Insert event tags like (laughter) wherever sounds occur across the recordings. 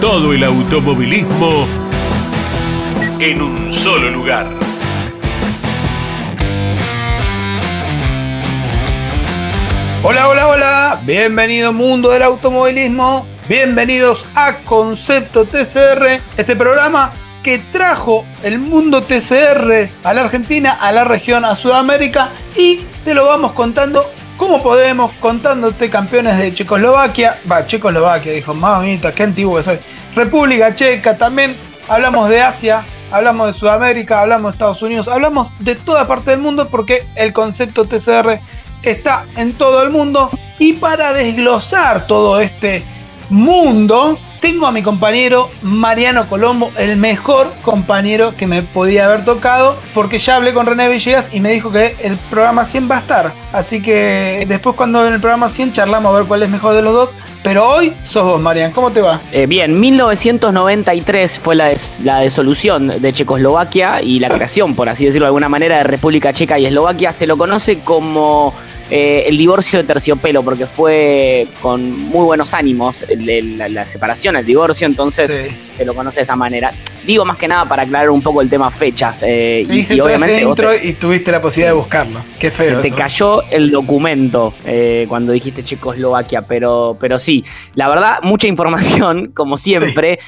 Todo el automovilismo en un solo lugar. Hola, hola, hola. Bienvenido mundo del automovilismo. Bienvenidos a Concepto TCR, este programa que trajo el mundo TCR a la Argentina, a la región, a Sudamérica y te lo vamos contando como podemos, contándote campeones de Checoslovaquia. Va, Checoslovaquia, dijo, mamita, qué antiguo que soy. República Checa, también hablamos de Asia, hablamos de Sudamérica, hablamos de Estados Unidos, hablamos de toda parte del mundo porque el concepto TCR está en todo el mundo. Y para desglosar todo este mundo, tengo a mi compañero Mariano Colombo, el mejor compañero que me podía haber tocado, porque ya hablé con René Villegas y me dijo que el programa 100 va a estar. Así que después cuando en el programa 100 charlamos a ver cuál es mejor de los dos. Pero hoy sos vos, Marian, ¿cómo te va? Eh, bien, 1993 fue la, la desolución de Checoslovaquia y la creación, por así decirlo de alguna manera, de República Checa y Eslovaquia. Se lo conoce como eh, el divorcio de terciopelo, porque fue con muy buenos ánimos la, separación, el divorcio, entonces se lo conoce de esa manera. Digo más que nada para aclarar un poco el tema fechas. Eh, y, obviamente. y tuviste la posibilidad de buscarlo. Qué feo. te cayó el documento eh, cuando dijiste Checoslovaquia, pero, pero sí, la verdad, mucha información, (laughs) como siempre.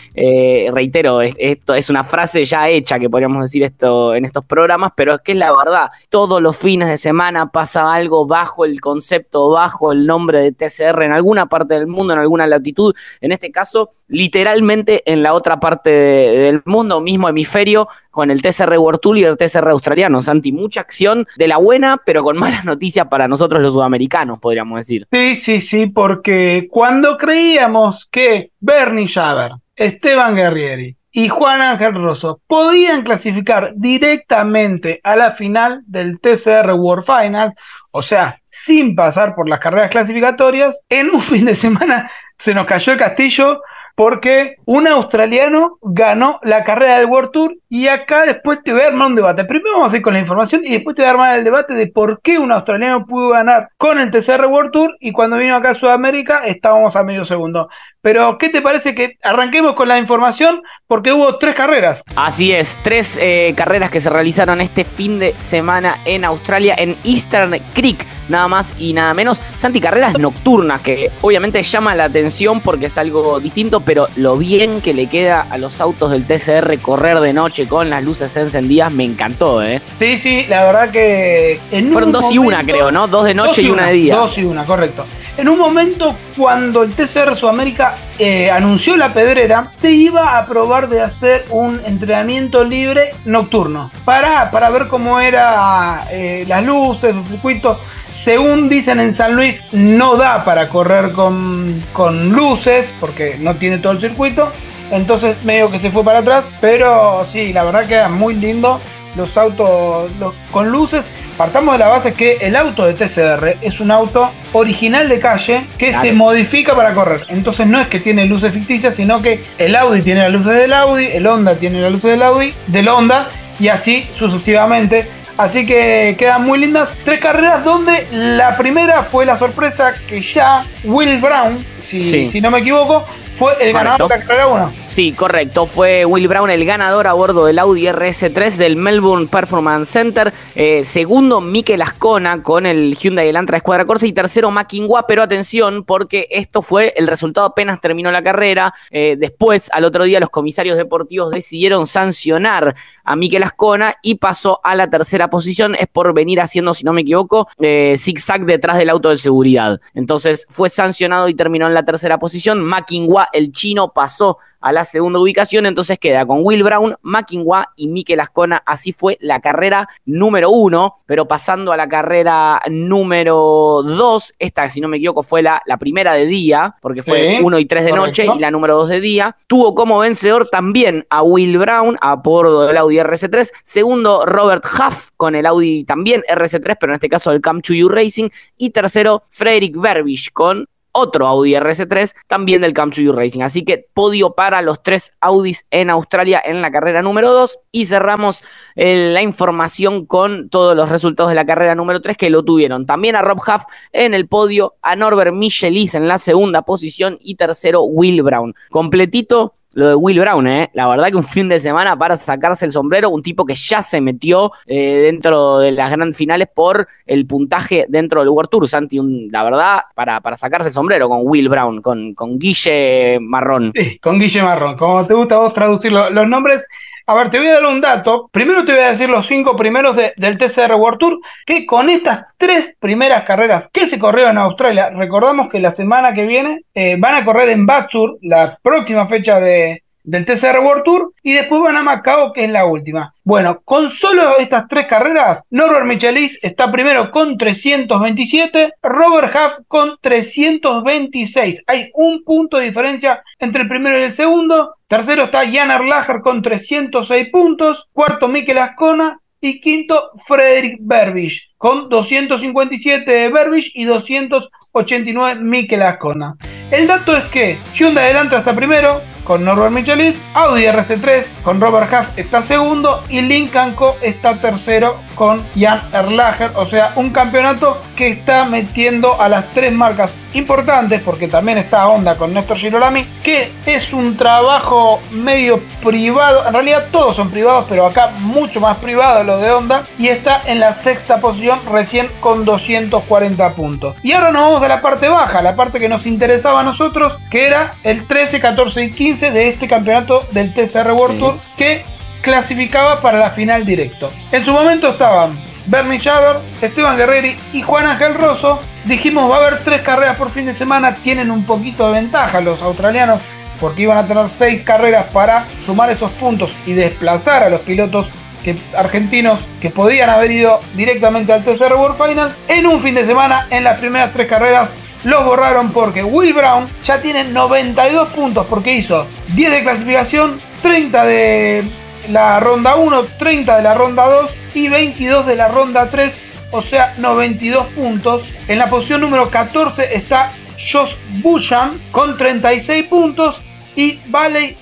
reitero, esto es una frase ya hecha que podríamos decir esto en estos programas, pero es que es la verdad. Todos los fines de semana pasa algo bajo el concepto, bajo el nombre de TCR en alguna parte del mundo, en alguna latitud, en este caso literalmente en la otra parte del mundo, mismo hemisferio, con el TCR World Tour y el TCR australiano. Santi, mucha acción de la buena, pero con malas (laughs) noticias para nosotros los sudamericanos, podríamos decir. Sí, sí, sí, porque cuando creíamos que Bernie Schaber, Esteban Guerrieri, y Juan Ángel Rosso podían clasificar directamente a la final del TCR World Final, o sea, sin pasar por las carreras clasificatorias, en un (laughs) fin de semana se nos cayó el castillo porque un australiano ganó la carrera del World Tour y acá después te voy a armar un debate. Primero vamos a ir con la información y después te voy a armar el debate de por qué un australiano pudo ganar con el TCR World Tour y cuando vino acá a Sudamérica estábamos a medio segundo. Pero, ¿qué te parece que arranquemos con la información? Porque hubo tres carreras. Así es, tres eh, carreras que se realizaron este fin de semana en Australia, en Eastern Creek, nada más y nada menos. Santi, carreras nocturnas, que obviamente llama la atención porque es algo distinto, pero lo bien que le queda a los autos del TCR correr de noche con las luces encendidas me encantó, ¿eh? Sí, sí, la verdad que. Fueron dos y una, creo, ¿no? Dos de noche y, una, de día. Dos y una, correcto. En un momento, cuando el TCR Sudamérica eh, anunció la pedrera, se iba a probar de hacer un entrenamiento libre nocturno para, para ver cómo era eh, las luces, el circuito. Según dicen en San Luis, no da para correr con, con luces porque no tiene todo el circuito. Entonces medio que se fue para atrás. Pero sí, la verdad que era muy lindo. Los autos con luces partamos de la base que el auto de TCR es un auto original de calle que se modifica para correr. Entonces no es que tiene luces ficticias, sino que el Audi tiene las luces del Audi, el Honda tiene las luces del Audi, del Honda y así sucesivamente. Así que quedan muy lindas. Tres carreras donde la primera fue la sorpresa que ya Will Brown, si, si no me equivoco, fue el ganador de la carrera 1. Sí, correcto. Fue Will Brown el ganador a bordo del Audi RS3 del Melbourne Performance Center. Eh, segundo, Mikel Ascona con el Hyundai Elantra Escuadra Corsa. Y tercero, Makinwa. Pero atención, porque esto fue el resultado apenas terminó la carrera. Eh, después, al otro día, los comisarios deportivos decidieron sancionar a Mikel Ascona y pasó a la tercera posición. Es por venir haciendo, si no me equivoco, eh, zigzag detrás del auto de seguridad. Entonces fue sancionado y terminó en la tercera posición. Makinwa, el chino, pasó a la segunda ubicación, entonces queda con Will Brown, Mackingwa y Mikel Ascona. Así fue la carrera número uno, pero pasando a la carrera número dos, esta, si no me equivoco, fue la, la primera de día, porque fue uno y tres de noche, y la número dos de día. Tuvo como vencedor también a Will Brown, a bordo del Audi RC3. Segundo, Robert Huff con el Audi también RC3, pero en este caso el Cam You Racing. Y tercero, Frederick Verbisch con otro Audi RS3, también del Camp You Racing. Así que podio para los tres Audis en Australia en la carrera número 2 y cerramos eh, la información con todos los resultados de la carrera número 3 que lo tuvieron. También a Rob Huff en el podio, a Norbert Michelis en la segunda posición y tercero Will Brown. Completito lo de Will Brown, ¿eh? La verdad que un fin de semana para sacarse el sombrero, un tipo que ya se metió eh, dentro de las grandes finales por el puntaje dentro del World Tour, Santi, la verdad, para, para sacarse el sombrero con Will Brown, con, con Guille Marrón. Sí, con Guille Marrón, como te gusta vos traducir los nombres, a ver, te voy a dar un dato. Primero te voy a decir los cinco primeros del TCR World Tour, que con estas tres primeras carreras que se corrieron en Australia, recordamos que la semana que viene eh, van a correr en Batsur, la próxima fecha de, del TCR World Tour y después van a Macao, que es la última. Bueno, con solo estas tres carreras, Norbert Michelis está primero con 327, Robert Huff con 326. Hay un punto de diferencia entre el primero y el segundo. Tercero está Jan Erlacher con 306 puntos. Cuarto, Mikel Ascona. Y quinto, Frederick Berbich, con 257 Berbich y 289 Mikel Ascona. El dato es que Hyundai adelanta hasta primero, con Norbert Michelis, Audi RC3 con Robert Huff está segundo y Lincoln Co está tercero con Jan Erlacher, o sea, un campeonato que está metiendo a las tres marcas importantes, porque también está Honda con Néstor Girolami, que es un trabajo medio privado, en realidad todos son privados, pero acá mucho más privado lo de Honda, y está en la sexta posición recién con 240 puntos. Y ahora nos vamos a la parte baja, la parte que nos interesaba a nosotros, que era el 13, 14 y 15 de este campeonato del TCR World Tour que clasificaba para la final directo. En su momento estaban Bernie Schaber, Esteban Guerreri y Juan Ángel Rosso. Dijimos va a haber tres carreras por fin de semana, tienen un poquito de ventaja los australianos porque iban a tener seis carreras para sumar esos puntos y desplazar a los pilotos que, argentinos que podían haber ido directamente al TCR World Final en un fin de semana en las primeras tres carreras los borraron porque Will Brown ya tiene 92 puntos porque hizo 10 de clasificación, 30 de la ronda 1, 30 de la ronda 2 y 22 de la ronda 3, o sea 92 puntos. En la posición número 14 está Josh Busham con 36 puntos y Valley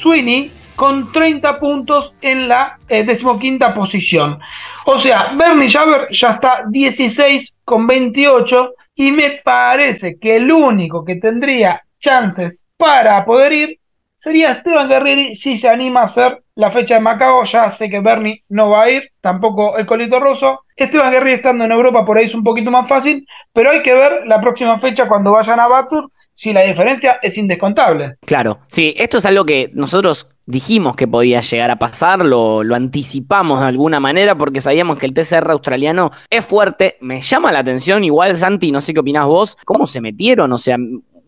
Sweeney con 30 puntos en la eh, decimoquinta posición. O sea, Bernie Javer ya está 16 con 28 y me parece que el único que tendría chances para poder ir sería Esteban Guerrieri si se anima a hacer la fecha de Macao. Ya sé que Bernie no va a ir, tampoco el Colito Rosso. Esteban Guerrieri estando en Europa por ahí es un poquito más fácil, pero hay que ver la próxima fecha cuando vayan a Batur si la diferencia es indescontable. Claro, sí, esto es algo que nosotros dijimos que podía llegar a pasar, lo, lo, anticipamos de alguna manera porque sabíamos que el TCR australiano es fuerte. Me llama la atención, igual Santi, no sé qué opinás vos, cómo se metieron, o sea,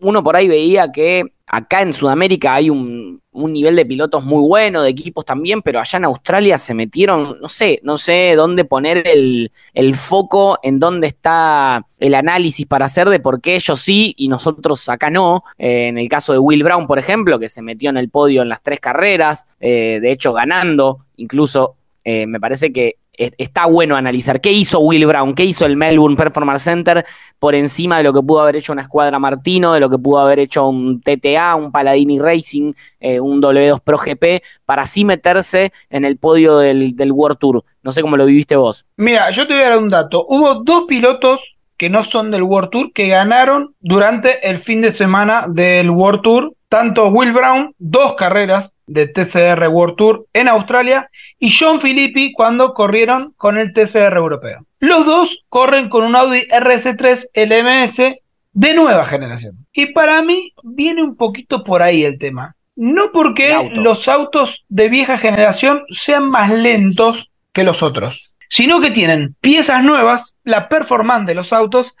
uno por ahí veía que acá en Sudamérica hay un, nivel de pilotos muy bueno, de equipos también, pero allá en Australia se metieron, no sé, no sé dónde poner el, foco, en dónde está el análisis para hacer de por qué ellos sí y nosotros acá no. Eh, en el caso de Will Brown, por ejemplo, que se metió en el podio en las tres carreras, eh, de hecho ganando, incluso eh, me parece que está bueno analizar qué hizo Will Brown, qué hizo el Melbourne Performance Center por encima de lo que pudo haber hecho una escuadra Martino, de lo que pudo haber hecho un TTA, un Paladini Racing, eh, un W2 Pro GP, para así meterse en el podio del, del World Tour. No sé cómo lo viviste vos. Mira, yo te voy a dar un dato. Hubo dos pilotos que no son del World Tour que ganaron durante el fin de semana del World Tour. Tanto Will Brown, dos carreras de TCR World Tour en Australia y John Filippi cuando corrieron con el TCR europeo. Los dos corren con un Audi RS3 LMS de nueva generación. Y para mí viene un poquito por ahí el tema. No porque los autos de vieja generación sean más lentos que los otros, sino que tienen piezas nuevas, la performance de los autos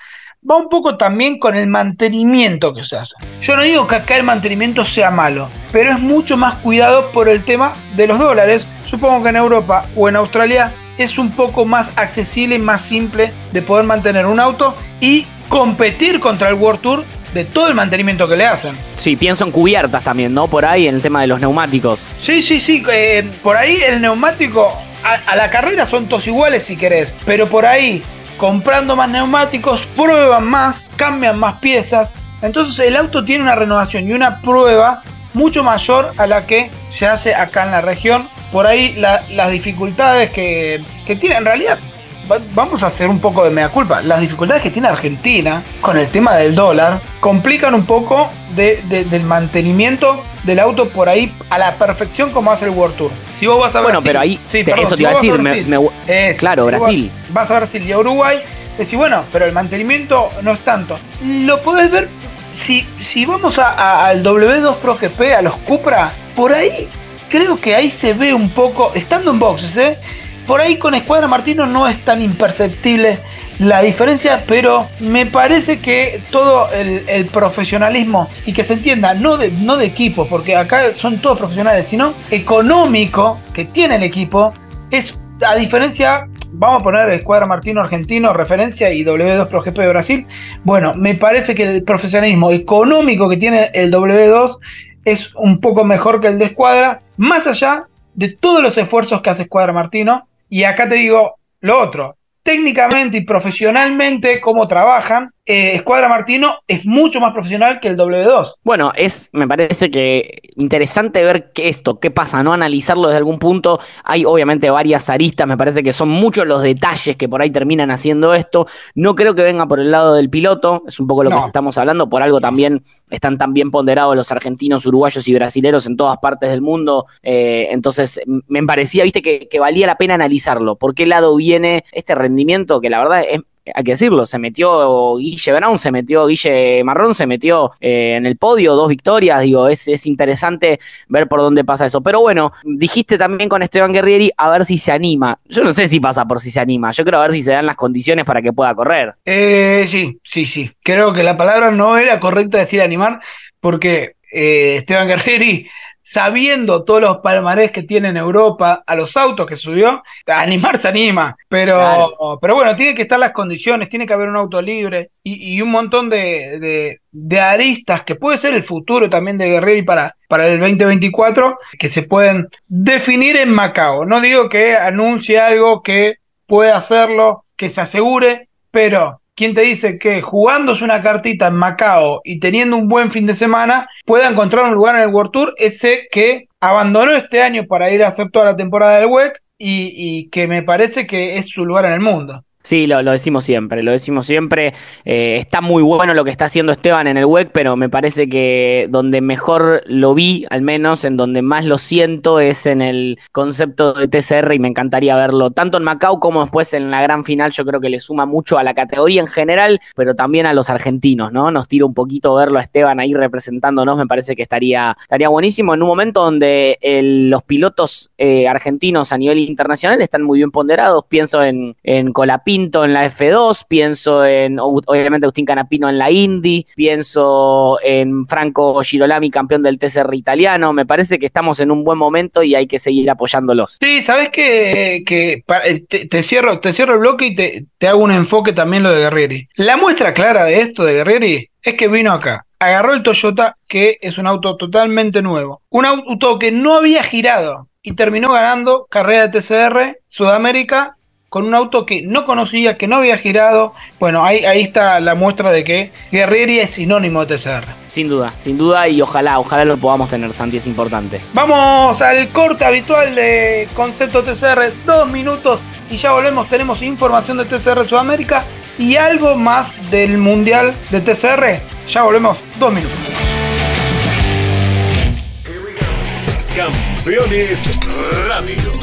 va un poco también con el mantenimiento que se hace. Yo no digo que acá el mantenimiento sea malo, pero es mucho más cuidado por el tema de los dólares. Supongo que en Europa o en Australia es un poco más accesible y más simple de poder mantener un auto y competir contra el World Tour de todo el mantenimiento que le hacen. Sí, pienso en cubiertas también, ¿no? Por ahí en el tema de los neumáticos. Sí, sí, sí. Eh, por ahí el neumático, a, a, la carrera son todos iguales si querés, pero por ahí comprando más neumáticos, prueban más, cambian más piezas. Entonces el auto tiene una renovación y una prueba mucho mayor a la que se hace acá en la región. Por ahí las dificultades que, que tiene, en realidad, vamos a hacer un poco de mea culpa. Las dificultades que tiene Argentina con el tema del dólar complican un poco del mantenimiento del auto por ahí a la perfección como hace el World Tour. Si vos vas a Bueno, pero ahí eso te iba a decir, claro, Brasil. Vas a Brasil y a Uruguay, decís, bueno, pero el mantenimiento no es tanto. Lo podés ver si, si vamos al W2 Pro GP, a los Cupra, por ahí creo que ahí se ve un poco, estando en boxes, ¿eh? Por ahí con Escuadra Martino no es tan imperceptible la diferencia, pero me parece que todo el, profesionalismo, y que se entienda, no de, no de equipo, porque acá son todos profesionales, sino económico que tiene el equipo, es a diferencia, vamos a poner Escuadra Martino Argentino, referencia y W2 Pro GP de Brasil. Bueno, me parece que el profesionalismo económico que tiene el W2 es un poco mejor que el de Escuadra, más allá de todos los esfuerzos que hace Escuadra Martino. Y acá te digo lo otro, técnicamente y profesionalmente cómo trabajan, eh, Escuadra Martino es mucho más profesional que el W2. Bueno, es, me parece que interesante ver que esto, qué pasa, ¿no? Analizarlo desde algún punto. Hay obviamente varias aristas, me parece que son muchos los detalles que por ahí terminan haciendo esto. No creo que venga por el lado del piloto, es un poco lo que estamos hablando, por algo también están tan bien ponderados los argentinos, uruguayos y brasileros en todas partes del mundo. Eh, entonces, me parecía, viste, que, que valía la pena analizarlo. ¿Por qué lado viene este rendimiento que la verdad es, hay que decirlo, se metió Guille Brown, se metió Guille Marrón, se metió eh, en el podio, dos victorias, digo, es, es, interesante ver por dónde pasa eso. Pero bueno, dijiste también con Esteban Guerrieri a ver si se anima. Yo no sé si pasa por si se anima, yo creo a ver si se dan las condiciones para que pueda correr. Eh, sí, sí, sí. Creo que la palabra no era correcta decir animar, porque eh, Esteban Guerrieri sabiendo todos los palmarés que tiene en Europa, a los autos que subió, a animar se anima. Pero, pero bueno, tiene que estar las condiciones, tiene que haber un auto libre y, un montón de, de, aristas que puede ser el futuro también de Guerrero para, para el 2024 que se pueden definir en Macao. No digo que anuncie algo que pueda hacerlo, que se asegure, pero ¿quién te dice que jugándose una cartita en Macao y teniendo un buen fin de semana pueda encontrar un lugar en el World Tour? Ese que abandonó este año para ir a hacer toda la temporada del WEC y, y que me parece que es su lugar en el mundo. Sí, lo, decimos siempre, lo decimos siempre. Eh, está muy bueno lo que está haciendo Esteban en el WEC, pero me parece que donde mejor lo vi, al menos en donde más lo siento, es en el concepto de TCR y me encantaría verlo tanto en Macao como después en la gran final. Yo creo que le suma mucho a la categoría en general, pero también a los argentinos, ¿no? Nos tira un poquito verlo a Esteban ahí representándonos, me parece que estaría, estaría buenísimo en un momento donde los pilotos eh, argentinos a nivel internacional están muy bien ponderados. Pienso en, en Colapí En la F2, pienso en, obviamente, Agustín Canapino en la Indy, pienso en Franco Girolami, campeón del TCR italiano. Me parece que estamos en un buen momento y hay que seguir apoyándolos. Sí, sabes que, que eh, te, cierro, te cierro el bloque y te, te hago un enfoque también lo de Guerrieri. La muestra clara de esto de Guerrieri es que vino acá, agarró el Toyota, que es un auto totalmente nuevo, un auto que no había girado y terminó ganando carrera de TCR Sudamérica con un auto que no conocía, que no había girado. Bueno, ahí, ahí está la muestra de que Guerrieri es sinónimo de TCR. Sin duda, sin duda y ojalá, ojalá lo podamos tener, Santi, es importante. Vamos al corte habitual de Concepto TCR, dos minutos y ya volvemos, tenemos información de TCR Sudamérica y algo más del Mundial de TCR. Ya volvemos, dos minutos. Campeones Radio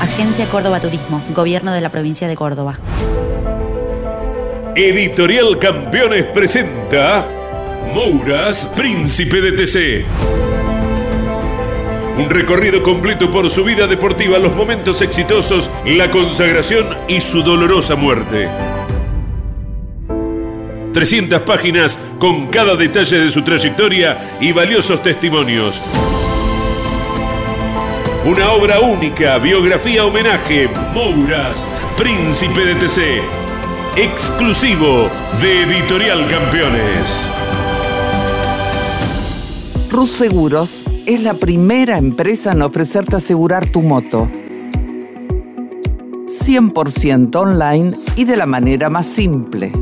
Agencia Córdoba Turismo, Gobierno de la Provincia de Córdoba. Editorial Campeones presenta Mouras, Príncipe de TC. Un recorrido completo por su vida deportiva, los momentos exitosos, la consagración y su dolorosa muerte. 300 páginas con cada detalle de su trayectoria y valiosos testimonios. Una obra única, biografía homenaje, Mouras, Príncipe de TC. Exclusivo de Editorial Campeones. Rus Seguros es la primera empresa en ofrecerte asegurar tu moto. 100% online y de la manera más simple.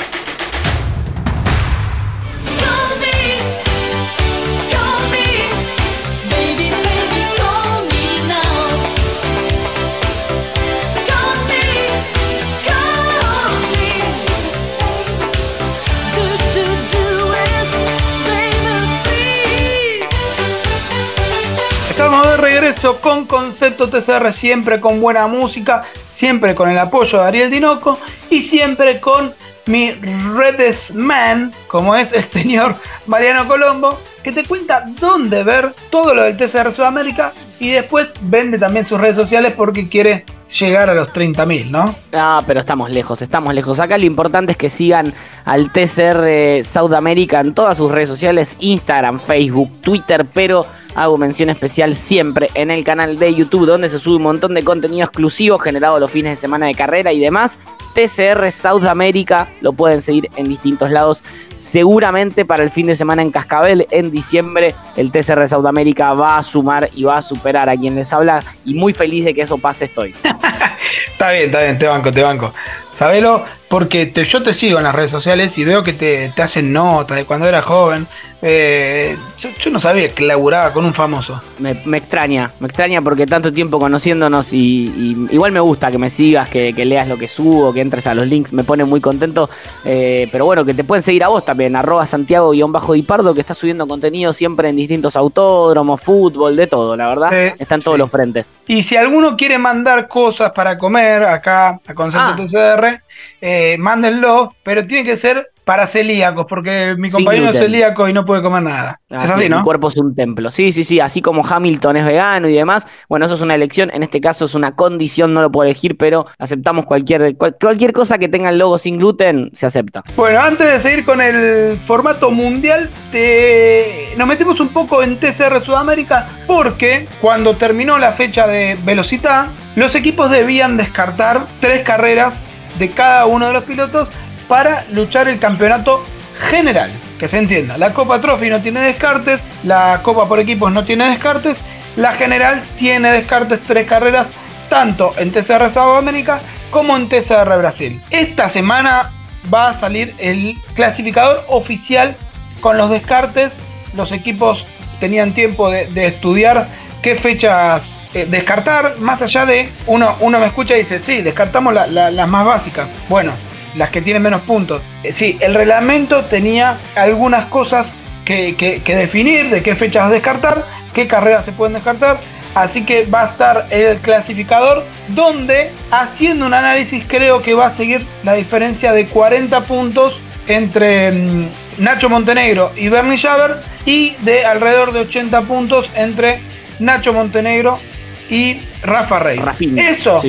Regreso con Concepto TCR, siempre con buena música, siempre con el apoyo de Ariel Dinoco y siempre con mi Redes Man, como es el señor Mariano Colombo, que te cuenta dónde ver todo lo del TCR Sudamérica y después vende también sus redes sociales porque quiere llegar a los 30.000, ¿no? Ah, pero estamos lejos, estamos lejos. Acá lo importante es que sigan al TCR Sudamérica en todas sus redes sociales, Instagram, Facebook, Twitter, pero hago mención especial siempre en el canal de YouTube donde se sube un montón de contenido exclusivo generado los fines de semana de carrera y demás. TCR South America, lo pueden seguir en distintos lados. Seguramente para el fin de semana en Cascabel, en diciembre, el TCR South America va a sumar y va a superar a quien les habla. Y muy feliz de que eso pase estoy. (laughs) está bien, está bien, te banco, te banco. Sabelo, porque yo te sigo en las redes sociales y veo que te, te hacen notas de cuando era joven. Eh, yo, no sabía que laburaba con un famoso. Me, extraña, me extraña porque tanto tiempo conociéndonos y, igual me gusta que me sigas, que, leas lo que subo, que entres a los links, me pone muy contento. Eh, pero bueno, que te pueden seguir a vos también, arroba Santiago-Dipardo, que está subiendo contenido siempre en distintos autódromos, fútbol, de todo, la verdad. está en todos los frentes. Y si alguno quiere mandar cosas para comer acá a Concepto ah. TCR, eh, mándenlo, pero tiene que ser para celíacos, porque mi compañero es celíaco y no puede comer nada. es así, ¿no? Mi cuerpo es un templo. Sí, sí, sí, así como Hamilton es vegano y demás. Bueno, eso es una elección, en este caso es una condición, no lo puedo elegir, pero aceptamos cualquier, cualquier cosa que tenga el logo sin gluten, se acepta. Bueno, antes de seguir con el formato mundial, te... nos metemos un poco en TCR Sudamérica, porque cuando terminó la fecha de velocidad, los equipos debían descartar tres carreras de cada uno de los pilotos para luchar el campeonato general. Que se entienda, la Copa Trophy no tiene descartes, la Copa por equipos no tiene descartes, la general tiene descartes tres carreras, tanto en TCR América como en TCR Brasil. Esta semana va a salir el clasificador oficial con los descartes. Los equipos tenían tiempo de, estudiar qué fechas eh, descartar, más allá de uno, uno me escucha y dice, sí, descartamos las más básicas. Bueno, las que tienen menos puntos. Eh, sí, el reglamento tenía algunas cosas que, definir, de qué fechas descartar, qué carreras se pueden descartar. Así que va a estar el clasificador donde haciendo un análisis creo que va a seguir la diferencia de 40 puntos entre mm, Nacho Montenegro y Bernie Schaber y de alrededor de 80 puntos entre Nacho Montenegro y Rafa Reis. Eso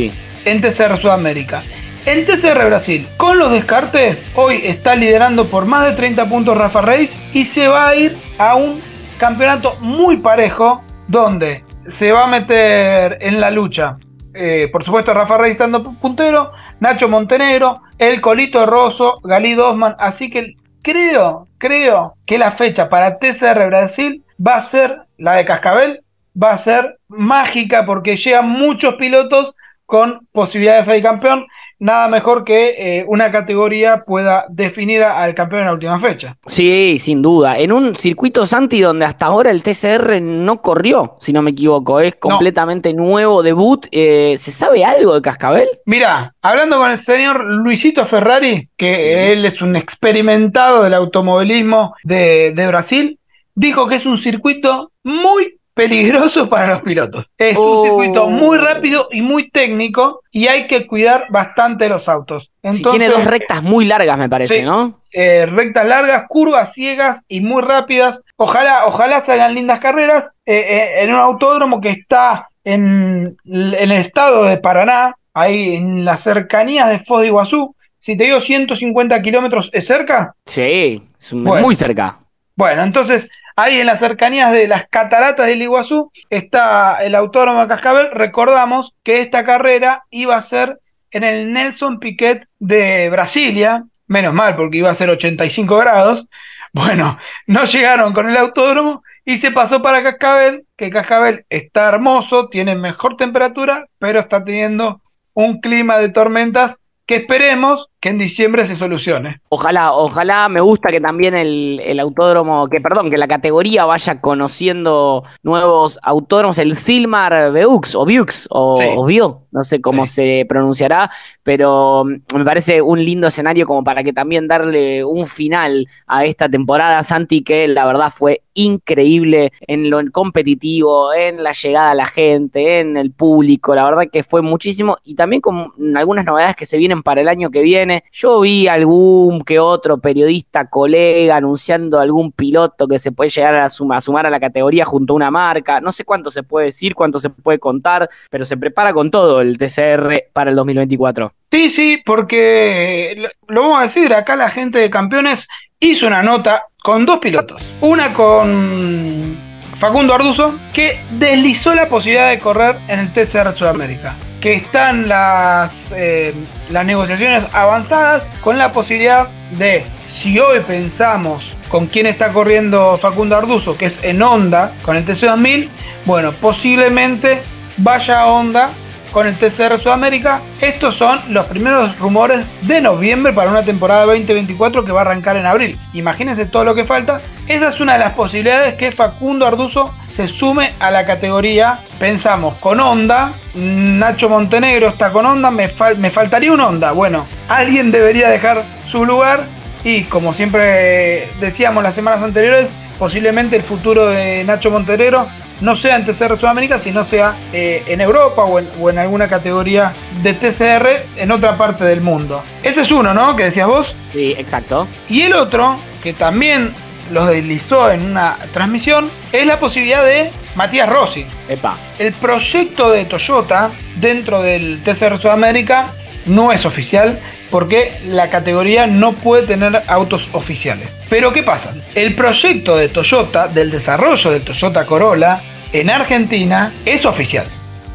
en TCR Sudamérica. En TCR Brasil, con los descartes, hoy está liderando por más de 30 puntos Rafa Reis y se va a ir a un campeonato muy parejo donde se va a meter en la lucha. Eh, por supuesto, Rafa Reis dando puntero, Nacho Montenegro, el Colito Rosso, Galí Dosman. Así que creo, creo que la fecha para TCR Brasil va a ser la de Cascabel, va a ser mágica porque llegan muchos pilotos con posibilidades de campeón nada mejor que eh, una categoría pueda definir al campeón en la última fecha. Sí, sin duda. En un circuito Santi donde hasta ahora el TCR no corrió, si no me equivoco, es completamente nuevo debut. Eh, ¿Se sabe algo de Cascabel? Mira, hablando con el señor Luisito Ferrari, que él es un experimentado del automovilismo de, de Brasil, dijo que es un circuito muy peligroso (laughs) para los pilotos. Es un circuito muy oh. rápido y muy técnico y hay que cuidar bastante los autos. tiene dos rectas muy largas, me parece, ¿no? Eh, rectas largas, curvas ciegas y muy rápidas. Ojalá, ojalá salgan lindas carreras eh, eh, en un autódromo que está en, el estado de Paraná, ahí en las cercanías de Foz de Iguazú. Si te digo 150 kilómetros, ¿es cerca? Sí, es muy cerca. Bueno, entonces Ahí en las cercanías de las cataratas del Iguazú está el Autódromo Cascabel. Recordamos que esta carrera iba a ser en el Nelson Piquet de Brasilia. Menos mal, porque iba a ser 85 grados. (laughs) Bueno, no llegaron con el autódromo y se pasó para Cascabel, que Cascabel está hermoso, tiene mejor temperatura, pero está teniendo un clima de tormentas que esperemos que en diciembre se solucione. Ojalá, ojalá me gusta que también el, autódromo, que perdón, que la categoría vaya conociendo nuevos autódromos, el Silmar Beux o Bux o, Bio, no sé cómo se pronunciará, pero mm, me parece un lindo escenario como para que también darle un final a esta temporada, Santi, que la verdad fue increíble en lo competitivo, en la llegada a la gente, en el público, la verdad que fue muchísimo y también con algunas novedades que se vienen para el año que viene yo vi algún que otro periodista, colega, anunciando algún piloto que se puede llegar a, sumar a la categoría junto a una marca. No sé cuánto se puede decir, cuánto se puede contar, pero se prepara con todo el TCR para el 2024. Sí, sí, porque lo vamos a decir, acá la gente de campeones hizo una nota con dos pilotos. Una con Facundo Arduzo, que deslizó la posibilidad de correr en el TCR Sudamérica que están las, eh, las negociaciones avanzadas con la posibilidad de, si hoy pensamos con quién está corriendo Facundo Arduzo, que es en Honda, con el TC2000, bueno, posiblemente vaya a Honda con el TCR Sudamérica. Estos son los primeros rumores de noviembre para una temporada 2024 que va a arrancar en abril. Imagínense todo lo que falta. Esa es una de las posibilidades que Facundo Arduzo se sume a la categoría. Pensamos con Honda, Nacho Montenegro está con Honda, me, me faltaría un Honda. Bueno, alguien debería dejar su lugar y como siempre decíamos las semanas anteriores, posiblemente el futuro de Nacho Montenegro no sea en TCR Sudamérica, sino sea eh, en Europa o en, alguna categoría de TCR en otra parte del mundo. Ese es uno, ¿no? Que decías vos. Sí, exacto. Y el otro, que también lo deslizó en una transmisión, es la posibilidad de Matías Rossi. Epa. El proyecto de Toyota dentro del TCR Sudamérica no es oficial, porque la categoría no puede tener autos oficiales. Pero ¿qué pasa? El proyecto de Toyota, del desarrollo del Toyota Corolla en Argentina, es oficial.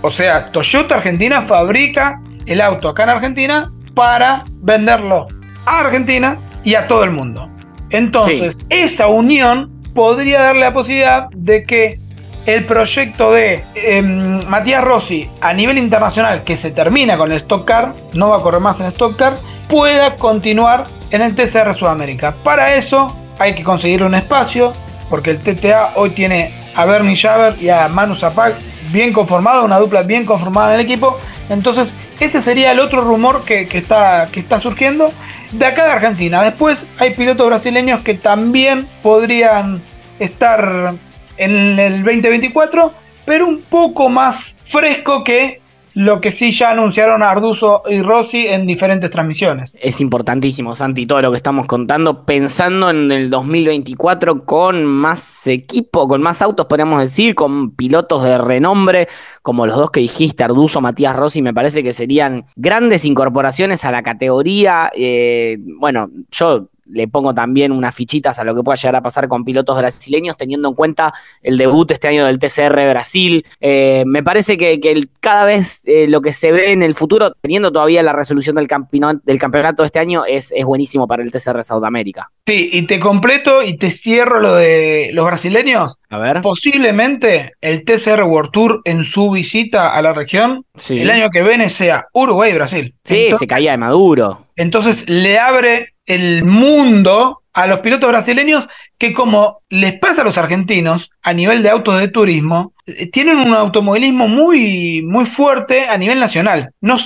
O sea, Toyota Argentina fabrica el auto acá en Argentina para venderlo a Argentina y a todo el mundo. Entonces, esa unión podría darle la posibilidad de que el proyecto de em, Matías Rossi a nivel internacional, que se termina con el Stock Car, no va a correr más en Stock Car, pueda continuar en el TCR Sudamérica. Para eso hay que conseguir un espacio, porque el TTA hoy tiene a Bernie Javer y a Manu Zapag bien conformado, una dupla bien conformada en el equipo. Entonces, ese sería el otro rumor que, está, que está surgiendo de acá de Argentina. Después hay pilotos brasileños que también podrían estar en el 2024, pero un poco más fresco que lo que sí ya anunciaron Arduzo y Rossi en diferentes transmisiones. Es importantísimo, Santi, todo lo que estamos contando, pensando en el 2024 con más equipo, con más autos, podríamos decir, con pilotos de renombre, como los dos que dijiste, Arduzo, Matías Rossi, me parece que serían grandes incorporaciones a la categoría. Eh, bueno, yo le pongo también unas fichitas a lo que pueda llegar a pasar con pilotos brasileños, teniendo en cuenta el debut este año del TCR Brasil. Eh, me parece que, cada vez eh, lo que se ve en el futuro, teniendo todavía la resolución del, campeonato, del campeonato de este año, es, es buenísimo para el TCR Sudamérica. Sí, y te completo y te cierro lo de los brasileños. A ver. Posiblemente el TCR World Tour en su visita a la región el año que viene sea Uruguay y Brasil. Sí, se caía de Maduro. Entonces le abre el mundo a los pilotos brasileños que como les pasa a los argentinos a nivel de autos de turismo, eh, tienen un automovilismo muy, muy fuerte a nivel nacional. No,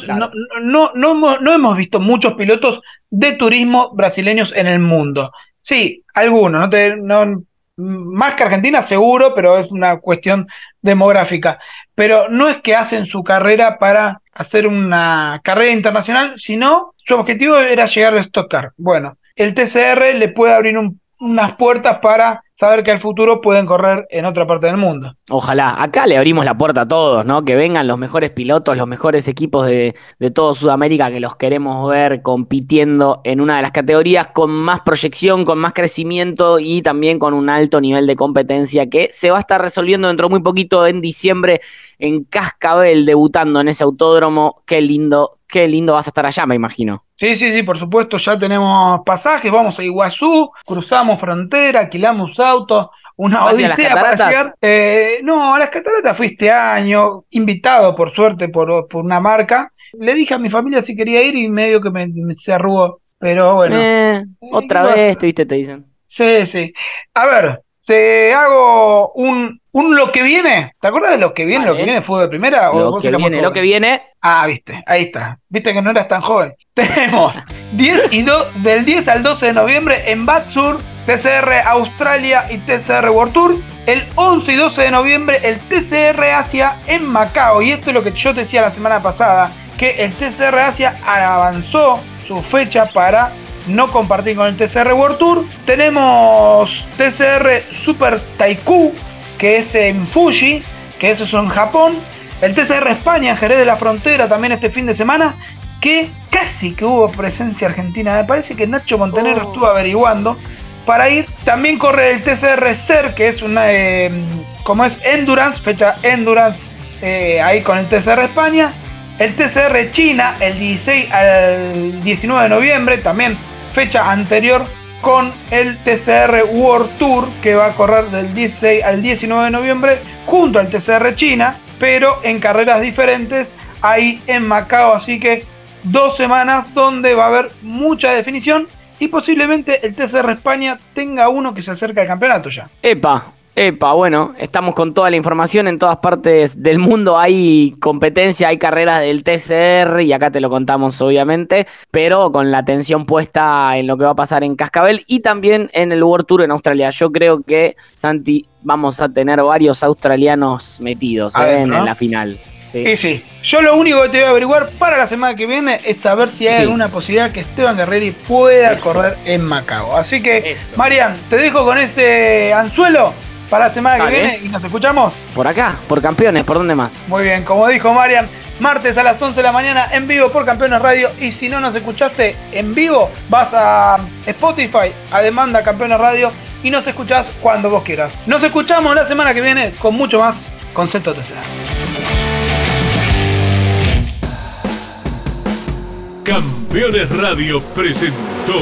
no, no, no, hemos visto muchos pilotos de turismo brasileños en el mundo. Sí, algunos, no te, no, más que Argentina seguro, pero es una cuestión demográfica. Pero no es que hacen su carrera para hacer una carrera internacional, sino su objetivo era llegar a Stock Car. Bueno, el TCR le puede abrir unas puertas para saber que al futuro pueden correr en otra parte del mundo. Ojalá, acá le abrimos la puerta a todos, ¿no? Que vengan los mejores pilotos, los mejores equipos de, de todo Sudamérica que los queremos ver compitiendo en una de las categorías con más proyección, con más crecimiento y también con un alto nivel de competencia que se va a estar resolviendo dentro de muy poquito en diciembre en Cascabel, debutando en ese autódromo. Qué lindo, qué lindo vas a estar allá, me imagino. Sí, sí, sí, por supuesto, ya tenemos pasajes, vamos a Iguazú, cruzamos frontera, alquilamos autos, una odisea para llegar. Eh, no, a las cataratas fui este año, invitado por suerte por, por, una marca. Le dije a mi familia si quería ir y medio que me, se arrugó, pero bueno. Eh, otra vez, te viste, te dicen. Sí, sí. A ver, te hago un, un lo que viene. ¿Te acuerdas de lo que viene? ¿Lo que viene fue de primera? Lo que viene, lo que viene. Ah, viste, ahí está. Viste que no eras tan joven. (laughs) Tenemos 10 y 2, del 10 al 12 de noviembre en Batsur, TCR Australia y TCR World Tour. El 11 y 12 de noviembre el TCR Asia en Macao. Y esto es lo que yo te decía la semana pasada, que el TCR Asia avanzó su fecha para no compartir con el TCR World Tour. Tenemos TCR Super Taiku, que es en Fuji, que eso es en Japón. El TCR España, Jerez de la Frontera, también este fin de semana, que casi que hubo presencia argentina. Me parece que Nacho Montenegro oh. estuvo averiguando para ir. También corre el TCR Ser, que es una, eh, como es Endurance, fecha Endurance, eh, ahí con el TCR España. El TCR China, el 16 al 19 de noviembre, también fecha anterior con el TCR World Tour que va a correr del 16 al 19 de noviembre junto al TCR China, pero en carreras diferentes ahí en Macao. Así que dos semanas donde va a haber mucha definición y posiblemente el TCR España tenga uno que se acerca al campeonato ya. Epa, Epa, bueno, estamos con toda la información en todas partes del mundo. Hay competencia, hay carreras del TCR y acá te lo contamos obviamente, pero con la atención puesta en lo que va a pasar en Cascabel y también en el World Tour en Australia. Yo creo que, Santi, vamos a tener varios australianos metidos ¿eh? en, la final. Sí. Y sí, yo lo único que te voy a averiguar para la semana que viene es saber si hay alguna posibilidad que Esteban Guerreri pueda correr en Macao. Así que, Marian, te dejo con ese anzuelo para la semana que viene y nos escuchamos. Por acá, por Campeones, ¿por dónde más? Muy bien, como dijo Marian, martes a las 11 de la mañana en vivo por Campeones Radio. Y si no nos escuchaste en vivo, vas a Spotify, a Demanda Campeones Radio y nos escuchás cuando vos quieras. Nos escuchamos la semana que viene con mucho más Concepto TCR. Campeones Radio presentó.